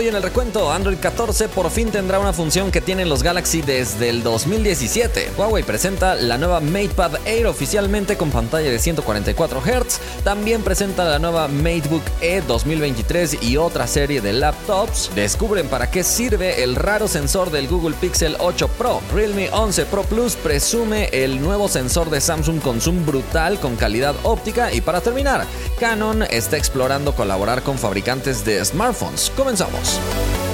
Hoy en el recuento, Android 14 por fin tendrá una función que tienen los Galaxy desde el 2017. Huawei presenta la nueva MatePad Air oficialmente con pantalla de 144 Hz. También presenta la nueva MateBook E 2023 y otra serie de laptops. Descubren para qué sirve el raro sensor del Google Pixel 8 Pro. Realme 11 Pro Plus presume el nuevo sensor de Samsung con zoom brutal con calidad óptica. Y para terminar, Canon está explorando colaborar con fabricantes de smartphones. Comenzamos. Sports.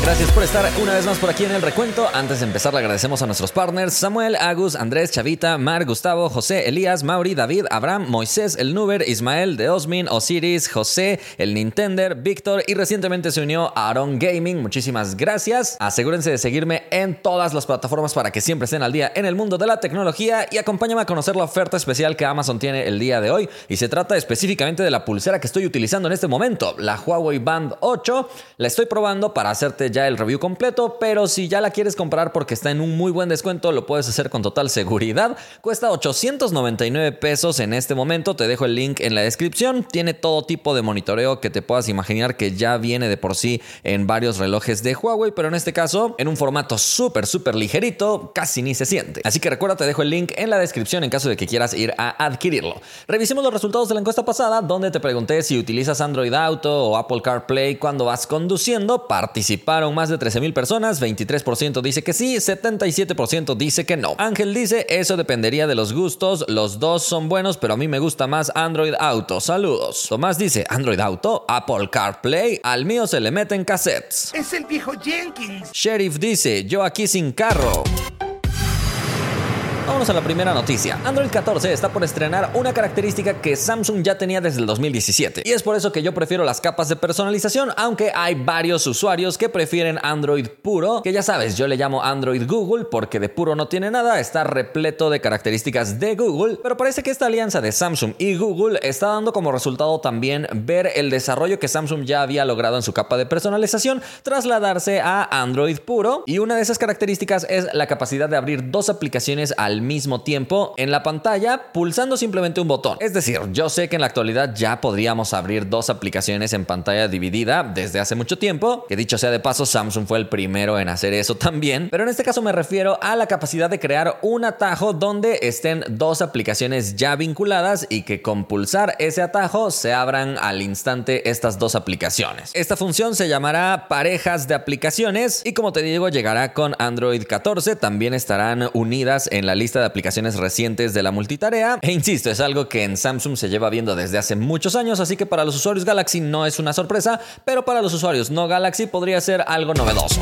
Gracias por estar una vez más por aquí en el recuento. Antes de empezar, le agradecemos a nuestros partners Samuel, Agus, Andrés, Chavita, Mar, Gustavo, José, Elías, Mauri, David, Abraham, Moisés, el Nuber, Ismael, de Osmin, Osiris, José, el Nintender, Víctor y recientemente se unió Aaron Gaming. Muchísimas gracias. Asegúrense de seguirme en todas las plataformas para que siempre estén al día en el mundo de la tecnología y acompáñame a conocer la oferta especial que Amazon tiene el día de hoy. Y se trata específicamente de la pulsera que estoy utilizando en este momento, la Huawei Band 8. La estoy probando para hacerte ya el review completo, pero si ya la quieres comprar porque está en un muy buen descuento, lo puedes hacer con total seguridad. Cuesta 899 pesos en este momento, te dejo el link en la descripción. Tiene todo tipo de monitoreo que te puedas imaginar que ya viene de por sí en varios relojes de Huawei, pero en este caso en un formato súper, súper ligerito, casi ni se siente. Así que recuerda, te dejo el link en la descripción en caso de que quieras ir a adquirirlo. Revisemos los resultados de la encuesta pasada, donde te pregunté si utilizas Android Auto o Apple CarPlay cuando vas conduciendo. Participa más de 13.000 personas, 23% dice que sí, 77% dice que no. Ángel dice, eso dependería de los gustos, los dos son buenos, pero a mí me gusta más Android Auto. Saludos. Tomás dice, Android Auto, Apple CarPlay, al mío se le meten cassettes. Es el viejo Jenkins. Sheriff dice, yo aquí sin carro. Vamos a la primera noticia. Android 14 está por estrenar una característica que Samsung ya tenía desde el 2017. Y es por eso que yo prefiero las capas de personalización, aunque hay varios usuarios que prefieren Android puro, que ya sabes, yo le llamo Android Google porque de puro no tiene nada, está repleto de características de Google, pero parece que esta alianza de Samsung y Google está dando como resultado también ver el desarrollo que Samsung ya había logrado en su capa de personalización, trasladarse a Android puro, y una de esas características es la capacidad de abrir dos aplicaciones al mismo tiempo en la pantalla pulsando simplemente un botón. Es decir, yo sé que en la actualidad ya podríamos abrir dos aplicaciones en pantalla dividida desde hace mucho tiempo, que dicho sea de paso, Samsung fue el primero en hacer eso también, pero en este caso me refiero a la capacidad de crear un atajo donde estén dos aplicaciones ya vinculadas y que con pulsar ese atajo se abran al instante estas dos aplicaciones. Esta función se llamará parejas de aplicaciones y como te digo llegará con Android 14, también estarán unidas en la lista de aplicaciones recientes de la multitarea. E insisto, es algo que en Samsung se lleva viendo desde hace muchos años, así que para los usuarios Galaxy no es una sorpresa, pero para los usuarios no Galaxy podría ser algo novedoso.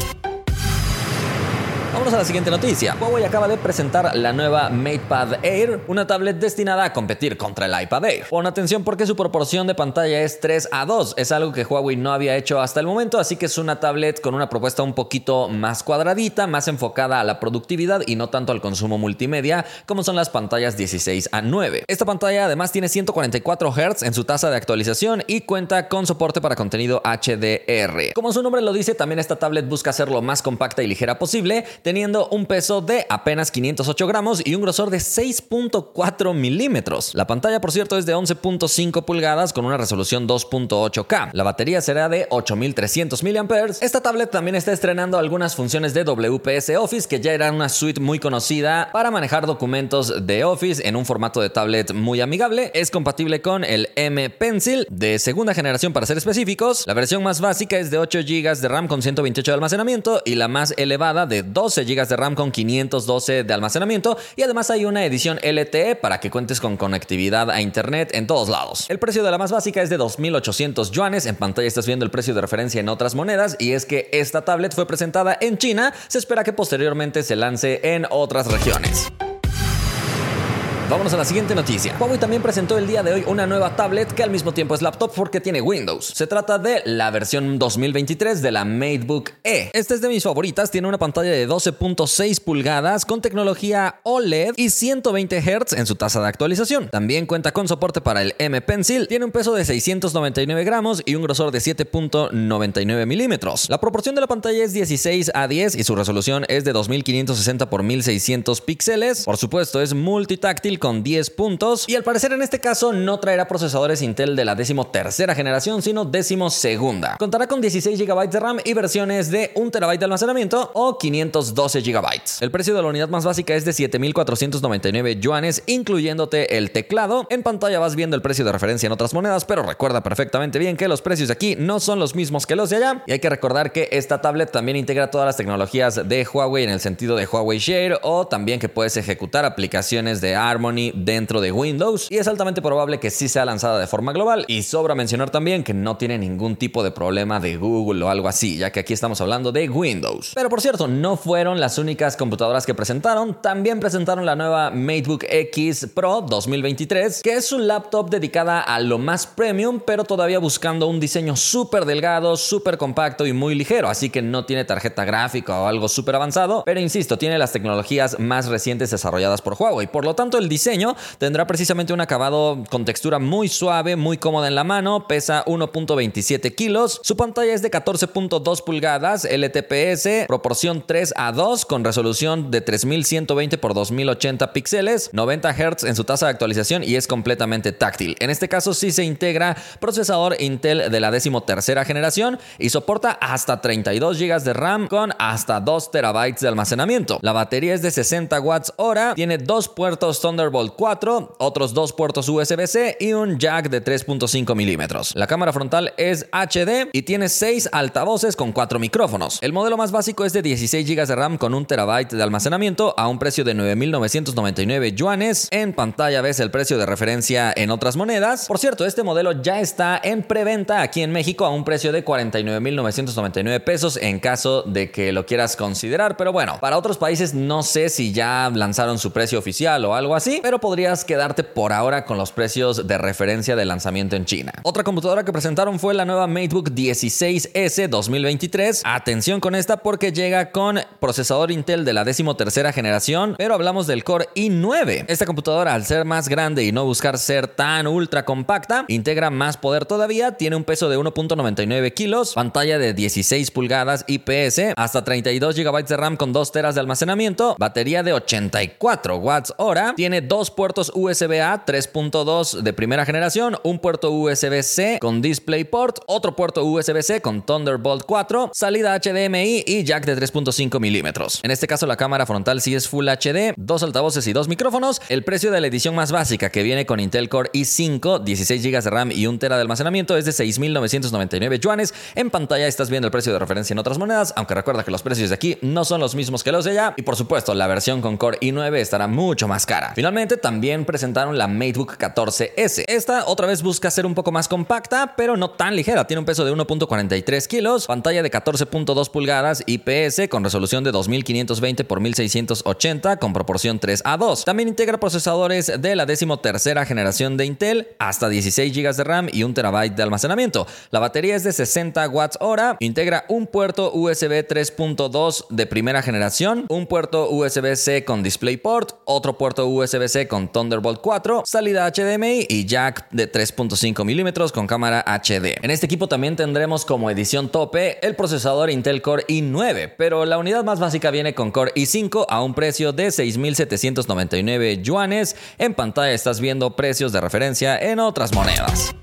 Vamos a la siguiente noticia. Huawei acaba de presentar la nueva MatePad Air, una tablet destinada a competir contra el iPad Air. Pon atención porque su proporción de pantalla es 3 a 2, es algo que Huawei no había hecho hasta el momento, así que es una tablet con una propuesta un poquito más cuadradita, más enfocada a la productividad y no tanto al consumo multimedia, como son las pantallas 16 a 9. Esta pantalla además tiene 144 Hz en su tasa de actualización y cuenta con soporte para contenido HDR. Como su nombre lo dice, también esta tablet busca ser lo más compacta y ligera posible, teniendo un peso de apenas 508 gramos y un grosor de 6.4 milímetros. La pantalla, por cierto, es de 11.5 pulgadas con una resolución 2.8K. La batería será de 8300 mAh. Esta tablet también está estrenando algunas funciones de WPS Office, que ya era una suite muy conocida para manejar documentos de Office en un formato de tablet muy amigable. Es compatible con el M Pencil de segunda generación para ser específicos. La versión más básica es de 8 GB de RAM con 128 de almacenamiento y la más elevada de 12 GB de RAM con 512 de almacenamiento y además hay una edición LTE para que cuentes con conectividad a internet en todos lados. El precio de la más básica es de 2.800 yuanes, en pantalla estás viendo el precio de referencia en otras monedas y es que esta tablet fue presentada en China, se espera que posteriormente se lance en otras regiones. Vámonos a la siguiente noticia. Huawei también presentó el día de hoy una nueva tablet que al mismo tiempo es laptop porque tiene Windows. Se trata de la versión 2023 de la MateBook E. Esta es de mis favoritas, tiene una pantalla de 12.6 pulgadas con tecnología OLED y 120 Hz en su tasa de actualización. También cuenta con soporte para el M Pencil, tiene un peso de 699 gramos y un grosor de 7.99 milímetros. La proporción de la pantalla es 16 a 10 y su resolución es de 2560 x 1600 píxeles. Por supuesto, es multitáctil con 10 puntos. Y al parecer en este caso no traerá procesadores Intel de la décimo tercera generación, sino décimo segunda. Contará con 16 GB de RAM y versiones de 1 TB de almacenamiento o 512 GB. El precio de la unidad más básica es de 7.499 yuanes, incluyéndote el teclado. En pantalla vas viendo el precio de referencia en otras monedas, pero recuerda perfectamente bien que los precios de aquí no son los mismos que los de allá. Y hay que recordar que esta tablet también integra todas las tecnologías de Huawei en el sentido de Huawei Share o también que puedes ejecutar aplicaciones de Harmony dentro de Windows. Y es altamente probable que sí sea lanzada de forma global. Y sobra mencionar también que no tiene ningún tipo de problema de Google o algo así, ya que aquí estamos hablando de Windows. Pero por cierto, no fueron las únicas computadoras que presentaron. También presentaron la nueva MateBook X Pro 2023, que es un laptop dedicada a lo más premium, pero todavía buscando un diseño súper delgado, súper compacto y muy ligero, así que no tiene tarjeta gráfica o algo súper avanzado, pero insisto, tiene las tecnologías más recientes desarrolladas por Huawei. Por lo tanto, el diseño tendrá precisamente un acabado con textura muy suave, muy cómoda en la mano, pesa 1.27 kilos, su pantalla es de 14.2 pulgadas, LTPS, proporción 3 a 2 con resolución de 3120 x 2080 píxeles, 90 Hz en su tasa de actualización y es completamente táctil. En este caso sí se integra procesador Intel de la tercera generación y soporta hasta 32 GB de RAM con hasta 2 TB de almacenamiento. La batería es de 60 watts hora, tiene dos puertos Thunderbolt 4, otros dos puertos USB-C y un jack de 3.5 milímetros. La cámara frontal es HD y tiene 6 altavoces con 4 micrófonos. El modelo más básico es de 16 GB de RAM con 1 TB de almacenamiento a un precio de 9.999 yuanes. En pantalla ves el precio de referencia en otras monedas. Por cierto, este modelo ya está en preventa aquí en México a un precio de 49.999 pesos en caso de que lo quieras considerar. Pero bueno, para otros países no sé si ya lanzaron su precio oficial o algo así, pero podrías quedarte por ahora con los precios de referencia de lanzamiento en China. Otra computadora que presentaron fue la nueva MateBook 16S 2023. Atención con esta porque llega con procesador Intel de la tercera generación, pero hablamos del Core i9. Esta computadora al ser más grande y no buscar ser tan ultra compacta, integra más poder todavía, tiene un peso de 1.99 kilos, pantalla de 16 pulgadas IPS, hasta 32 GB de RAM con 2 teras de almacenamiento, batería de 84 watts hora, tiene dos puertos USB-A 3.2 de primera generación, un puerto USB-C con DisplayPort, otro puerto USB-C con Thunderbolt 4, salida HDMI y jack de 3.5 milímetros. En este caso la cámara frontal sí es Full HD, dos altavoces y dos micrófonos. El precio de la edición más básica que viene con Intel Core i5, 16 GB de RAM y 1 TB de almacenamiento es de 6.999 yuanes. En pantalla estás viendo el precio de referencia en otras monedas, aunque recuerda que los precios de aquí no son los mismos que los de allá. Y por supuesto, la versión con Core i9 estará mucho más cara. Finalmente, también presentaron la MateBook 14S. Esta otra vez busca ser un poco más compacta, pero no tan ligera. Tiene un peso de 1.43 kilos, pantalla de 14.2 pulgadas IPS con resolución de 2520 x 1680 con proporción 3 a 2. También integra procesadores de la tercera generación de Intel, hasta 16 GB de RAM y 1 TB de almacenamiento. La batería es de 60 watts hora, integra un puerto USB 3.2 de primera generación, un puerto USB-C con DisplayPort, otro puerto Con Thunderbolt 4, salida HDMI y jack de 3.5 milímetros con cámara HD. En este equipo también tendremos como edición tope el procesador Intel Core i9, pero la unidad más básica viene con Core i5 a un precio de 6.799 yuanes. En pantalla estás viendo precios de referencia en otras monedas.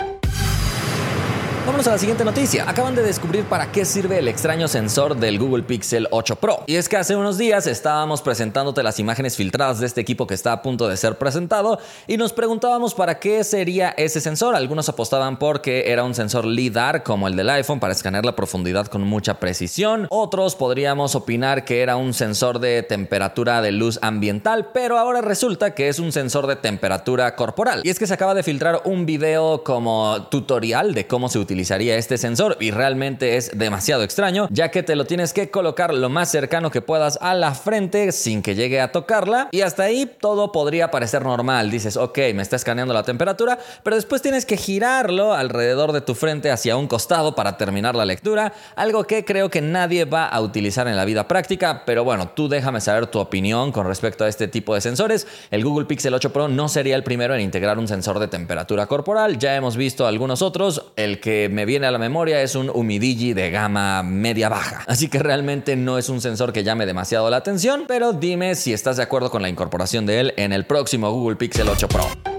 Vámonos a la siguiente noticia. Acaban de descubrir para qué sirve el extraño sensor del Google Pixel 8 Pro. Y es que hace unos días estábamos presentándote las imágenes filtradas de este equipo que está a punto de ser presentado y nos preguntábamos para qué sería ese sensor. Algunos apostaban porque era un sensor LIDAR como el del iPhone para escanear la profundidad con mucha precisión. Otros podríamos opinar que era un sensor de temperatura de luz ambiental, pero ahora resulta que es un sensor de temperatura corporal. Y es que se acaba de filtrar un video como tutorial de cómo se utiliza utilizaría este sensor y realmente es demasiado extraño ya que te lo tienes que colocar lo más cercano que puedas a la frente sin que llegue a tocarla y hasta ahí todo podría parecer normal. Dices, ok, me está escaneando la temperatura, pero después tienes que girarlo alrededor de tu frente hacia un costado para terminar la lectura, algo que creo que nadie va a utilizar en la vida práctica, pero bueno, tú déjame saber tu opinión con respecto a este tipo de sensores. El Google Pixel 8 Pro no sería el primero en integrar un sensor de temperatura corporal, ya hemos visto algunos otros, el que me viene a la memoria es un Umidigi de gama media baja. Así que realmente no es un sensor que llame demasiado la atención, pero dime si estás de acuerdo con la incorporación de él en el próximo Google Pixel 8 Pro.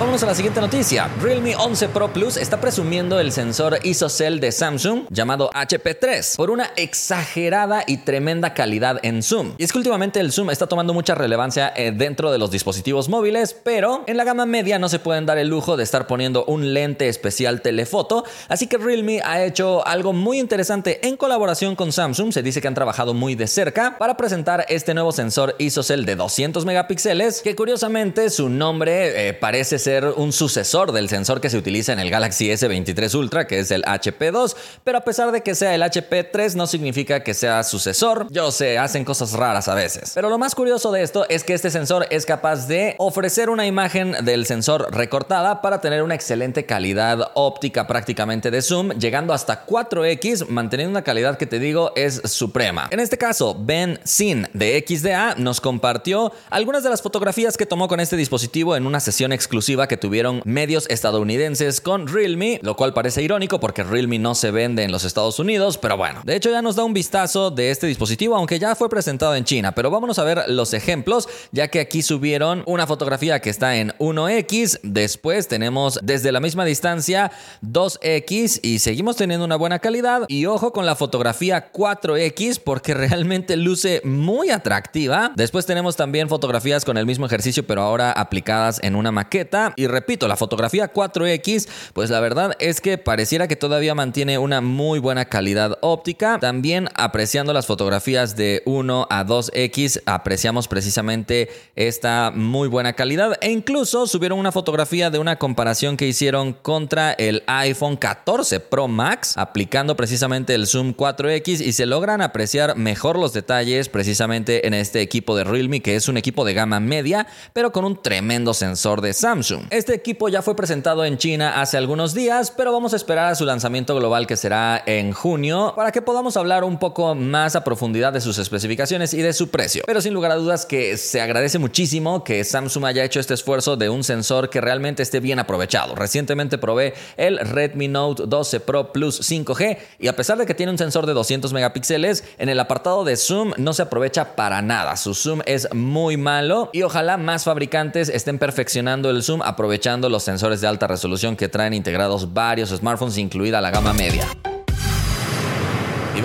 Vamos a la siguiente noticia. Realme 11 Pro Plus está presumiendo el sensor ISOCELL de Samsung llamado HP3 por una exagerada y tremenda calidad en zoom. Y es que últimamente el zoom está tomando mucha relevancia eh, dentro de los dispositivos móviles, pero en la gama media no se pueden dar el lujo de estar poniendo un lente especial telefoto, así que Realme ha hecho algo muy interesante en colaboración con Samsung, se dice que han trabajado muy de cerca para presentar este nuevo sensor ISOCELL de 200 megapíxeles, que curiosamente su nombre eh, parece ser un sucesor del sensor que se utiliza en el Galaxy S23 Ultra, que es el HP2, pero a pesar de que sea el HP3 no significa que sea sucesor. Yo sé, hacen cosas raras a veces. Pero lo más curioso de esto es que este sensor es capaz de ofrecer una imagen del sensor recortada para tener una excelente calidad óptica prácticamente de zoom, llegando hasta 4X, manteniendo una calidad que te digo es suprema. En este caso, Ben Sin de XDA nos compartió algunas de las fotografías que tomó con este dispositivo en una sesión exclusiva que tuvieron medios estadounidenses con Realme, lo cual parece irónico porque Realme no se vende en los Estados Unidos, pero bueno, de hecho ya nos da un vistazo de este dispositivo, aunque ya fue presentado en China, pero vámonos a ver los ejemplos, ya que aquí subieron una fotografía que está en 1X, después tenemos desde la misma distancia 2X y seguimos teniendo una buena calidad y ojo con la fotografía 4X porque realmente luce muy atractiva. Después tenemos también fotografías con el mismo ejercicio pero ahora aplicadas en una maqueta y repito, la fotografía 4X, pues la verdad es que pareciera que todavía mantiene una muy buena calidad óptica. También apreciando las fotografías de 1 a 2X, apreciamos precisamente esta muy buena calidad. E incluso subieron una fotografía de una comparación que hicieron contra el iPhone 14 Pro Max, aplicando precisamente el zoom 4X y se logran apreciar mejor los detalles precisamente en este equipo de Realme, que es un equipo de gama media, pero con un tremendo sensor de Samsung. Este equipo ya fue presentado en China hace algunos días, pero vamos a esperar a su lanzamiento global que será en junio para que podamos hablar un poco más a profundidad de sus especificaciones y de su precio. Pero sin lugar a dudas que se agradece muchísimo que Samsung haya hecho este esfuerzo de un sensor que realmente esté bien aprovechado. Recientemente probé el Redmi Note 12 Pro Plus 5G y a pesar de que tiene un sensor de 200 megapíxeles, en el apartado de zoom no se aprovecha para nada. Su zoom es muy malo y ojalá más fabricantes estén perfeccionando el zoom aprovechando los sensores de alta resolución que traen integrados varios smartphones, incluida la gama media.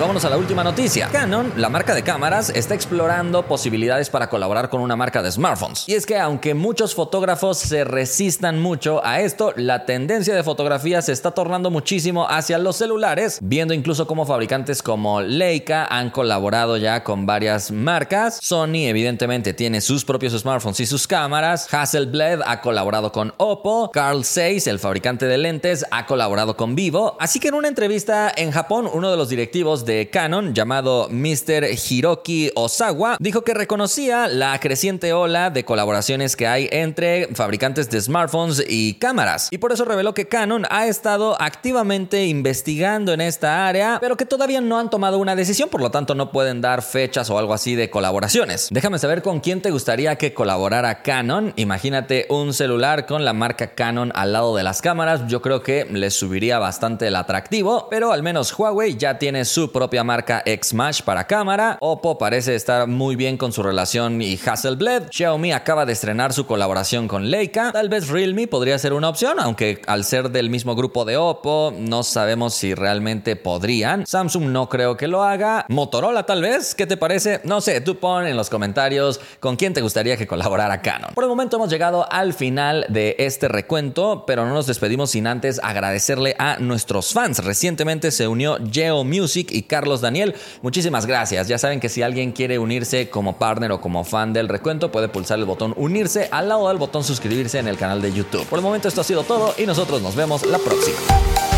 Vámonos a la última noticia. Canon, la marca de cámaras, está explorando posibilidades para colaborar con una marca de smartphones. Y es que aunque muchos fotógrafos se resistan mucho a esto, la tendencia de fotografía se está tornando muchísimo hacia los celulares, viendo incluso cómo fabricantes como Leica han colaborado ya con varias marcas. Sony evidentemente tiene sus propios smartphones y sus cámaras. Hasselblad ha colaborado con Oppo. Carl Zeiss, el fabricante de lentes, ha colaborado con Vivo. Así que en una entrevista en Japón, uno de los directivos de Canon llamado Mr. Hiroki Osawa dijo que reconocía la creciente ola de colaboraciones que hay entre fabricantes de smartphones y cámaras y por eso reveló que Canon ha estado activamente investigando en esta área pero que todavía no han tomado una decisión por lo tanto no pueden dar fechas o algo así de colaboraciones. Déjame saber con quién te gustaría que colaborara Canon. Imagínate un celular con la marca Canon al lado de las cámaras. Yo creo que les subiría bastante el atractivo, pero al menos Huawei ya tiene su propia marca X-Mash para cámara. Oppo parece estar muy bien con su relación y Hasselblad. Xiaomi acaba de estrenar su colaboración con Leica. Tal vez Realme podría ser una opción, aunque al ser del mismo grupo de Oppo, no sabemos si realmente podrían. Samsung no creo que lo haga. Motorola tal vez, ¿qué te parece? No sé, tú pon en los comentarios con quién te gustaría que colaborara Canon. Por el momento hemos llegado al final de este recuento, pero no nos despedimos sin antes agradecerle a nuestros fans. Recientemente se unió Geo Music Carlos Daniel. Muchísimas gracias. Ya saben que si alguien quiere unirse como partner o como fan del recuento, puede pulsar el botón unirse al lado del botón suscribirse en el canal de YouTube. Por el momento esto ha sido todo y nosotros nos vemos la próxima.